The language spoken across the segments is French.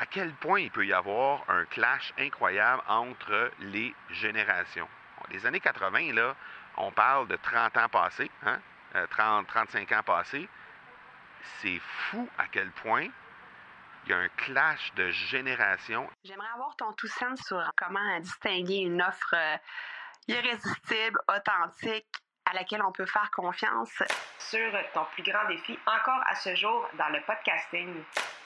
à quel point il peut y avoir un clash incroyable entre les générations? Les années 80, là, on parle de 30 ans passés, hein? 30, 35 ans passés. C'est fou à quel point il y a un clash de générations. J'aimerais avoir ton tout sens sur comment distinguer une offre euh, irrésistible, authentique, à laquelle on peut faire confiance. Sur ton plus grand défi encore à ce jour dans le podcasting.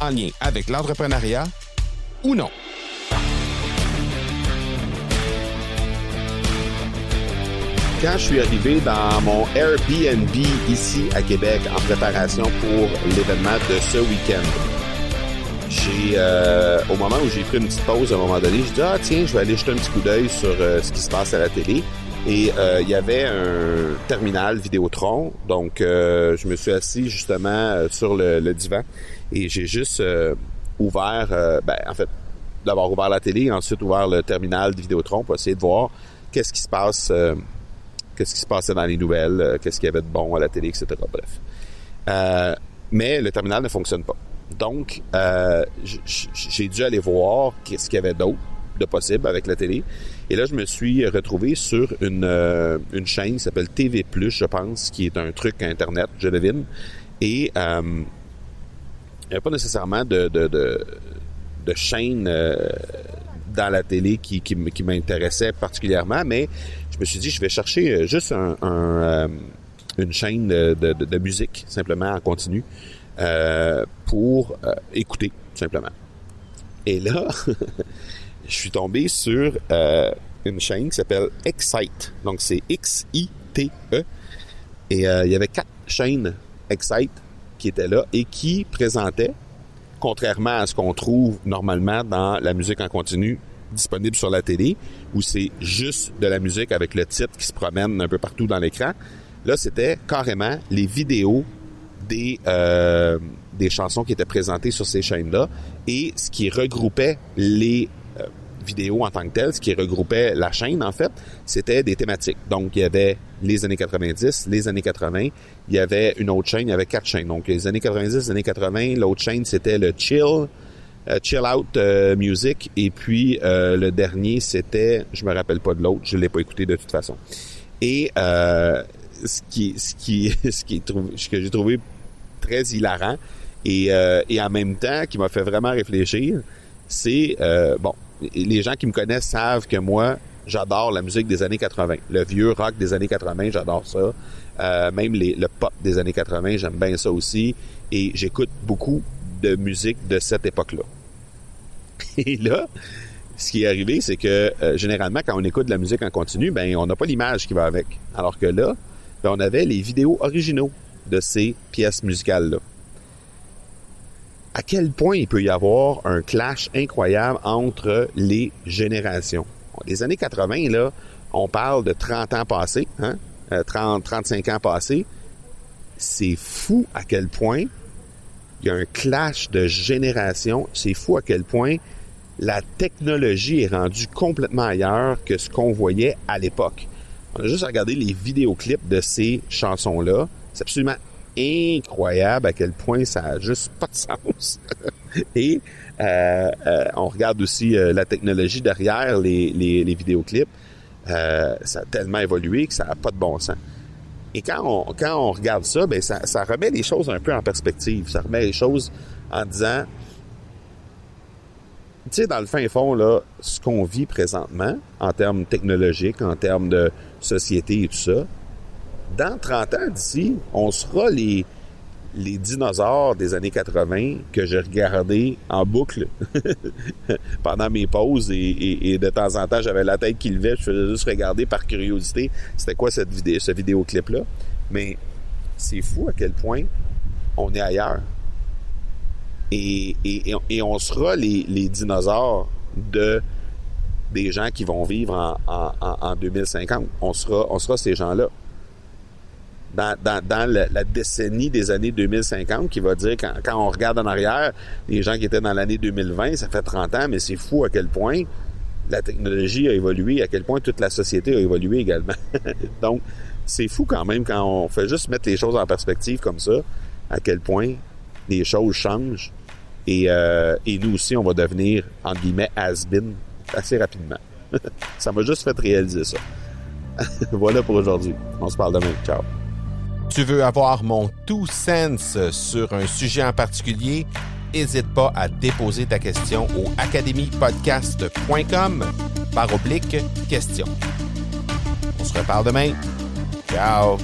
en lien avec l'entrepreneuriat ou non. quand je suis arrivé dans mon Airbnb ici à Québec en préparation pour l'événement de ce week-end, j'ai euh, au moment où j'ai pris une petite pause à un moment donné, j'ai dit ah tiens, je vais aller jeter un petit coup d'œil sur euh, ce qui se passe à la télé. Et euh, il y avait un terminal Vidéotron, donc je me suis assis justement sur le, le divan et j'ai juste ouvert, ben en fait, d'avoir ouvert la télé, ensuite ouvert le terminal de Vidéotron pour essayer de voir qu'est-ce qui se passe qu'est-ce qui se passait dans les nouvelles, euh, qu'est-ce qu'il y avait de bon à la télé, etc. Bref. Euh, mais le terminal ne fonctionne pas. Donc, euh, j'ai dû aller voir qu'est-ce qu'il y avait d'autre de possible avec la télé. Et là, je me suis retrouvé sur une, chaîne qui s'appelle TV+, je pense, qui est un truc Internet, je devine. Et euh, il n'y a pas nécessairement de, de, chaîne dans la télé qui, m'intéressait particulièrement, mais je me suis dit, je vais chercher euh, juste euh, une chaîne de, musique, simplement en continu, euh, pour écouter, simplement. Et là, je suis tombé sur une chaîne qui s'appelle Excite. Donc, c'est X-I-T-E. Et il y avait quatre chaînes Excite qui étaient là et qui présentaient, contrairement à ce qu'on trouve normalement dans la musique en continu, disponible sur la télé, où c'est juste de la musique avec le titre qui se promène un peu partout dans l'écran. Là, c'était carrément les vidéos des, euh, des chansons qui étaient présentées sur ces chaînes-là et ce qui regroupait les euh, vidéos en tant que telles, ce qui regroupait la chaîne, en fait, c'était des thématiques. Donc, il y avait les années 90, les années 80, il y avait une autre chaîne, il y avait quatre chaînes. Donc, les années 90, les années 80, l'autre chaîne, c'était le chill, euh, chill Out euh, Music. Et puis euh, le dernier, c'était, je me rappelle pas de l'autre, je l'ai pas écouté de toute façon. Et ce qui, ce qui, ce qui ce que j'ai trouvé très hilarant et, et en même temps qui m'a fait vraiment réfléchir, c'est bon, les gens qui me connaissent savent que moi, j'adore la musique des années 80. Le vieux rock des années 80, j'adore ça. même les, le pop des années 80, j'aime bien ça aussi. Et j'écoute beaucoup de musique de cette époque-là. Et là, ce qui est arrivé, c'est que euh, généralement, quand on écoute de la musique en continu, ben on n'a pas l'image qui va avec. Alors que là, ben, on avait les vidéos originaux de ces pièces musicales-là. À quel point il peut y avoir un clash incroyable entre les générations? Les années 80, là, on parle de 30 ans passés, hein? 30, euh, 35 ans passés. C'est fou à quel point il y a un clash de génération. C'est fou à quel point la technologie est rendue complètement ailleurs que ce qu'on voyait à l'époque. On a juste regardé les vidéoclips de ces chansons-là. C'est absolument incroyable à quel point ça a juste pas de sens. Et euh, euh, on regarde aussi euh, la technologie derrière les, les, les vidéoclips. ça a tellement évolué que ça n'a pas de bon sens. Et quand on, quand on regarde ça, ben ça, ça remet les choses un peu en perspective. Ça remet les choses en disant, tu sais, dans le fin fond, là, ce qu'on vit présentement, en termes technologiques, en termes de société et tout ça, dans 30 ans d'ici, on sera les, les dinosaures des années 80 que j'ai regardé en boucle pendant mes pauses et, de temps en temps j'avais la tête qui levait, je faisais juste regarder par curiosité c'était quoi cette vidéo, ce vidéoclip là. Mais c'est fou à quel point on est ailleurs. Et, et, et on sera les, les, dinosaures de des gens qui vont vivre en, en, en 2050. On sera, on sera ces gens-là. Dans, dans, dans la, décennie des années 2050, qui va dire, quand, quand, on regarde en arrière, les gens qui étaient dans l'année 2020, ça fait 30 ans, mais c'est fou à quel point la technologie a évolué, à quel point toute la société a évolué également. Donc, c'est fou quand même quand on fait juste mettre les choses en perspective comme ça, à quel point les choses changent. Et, euh, et nous aussi, on va devenir, entre guillemets, has-been assez rapidement. ça m'a juste fait réaliser ça. voilà pour aujourd'hui. On se parle demain. Ciao. Tu veux avoir mon tout sens sur un sujet en particulier? N'hésite pas à déposer ta question au academypodcast.com par oblique question. On se reparle demain. Ciao!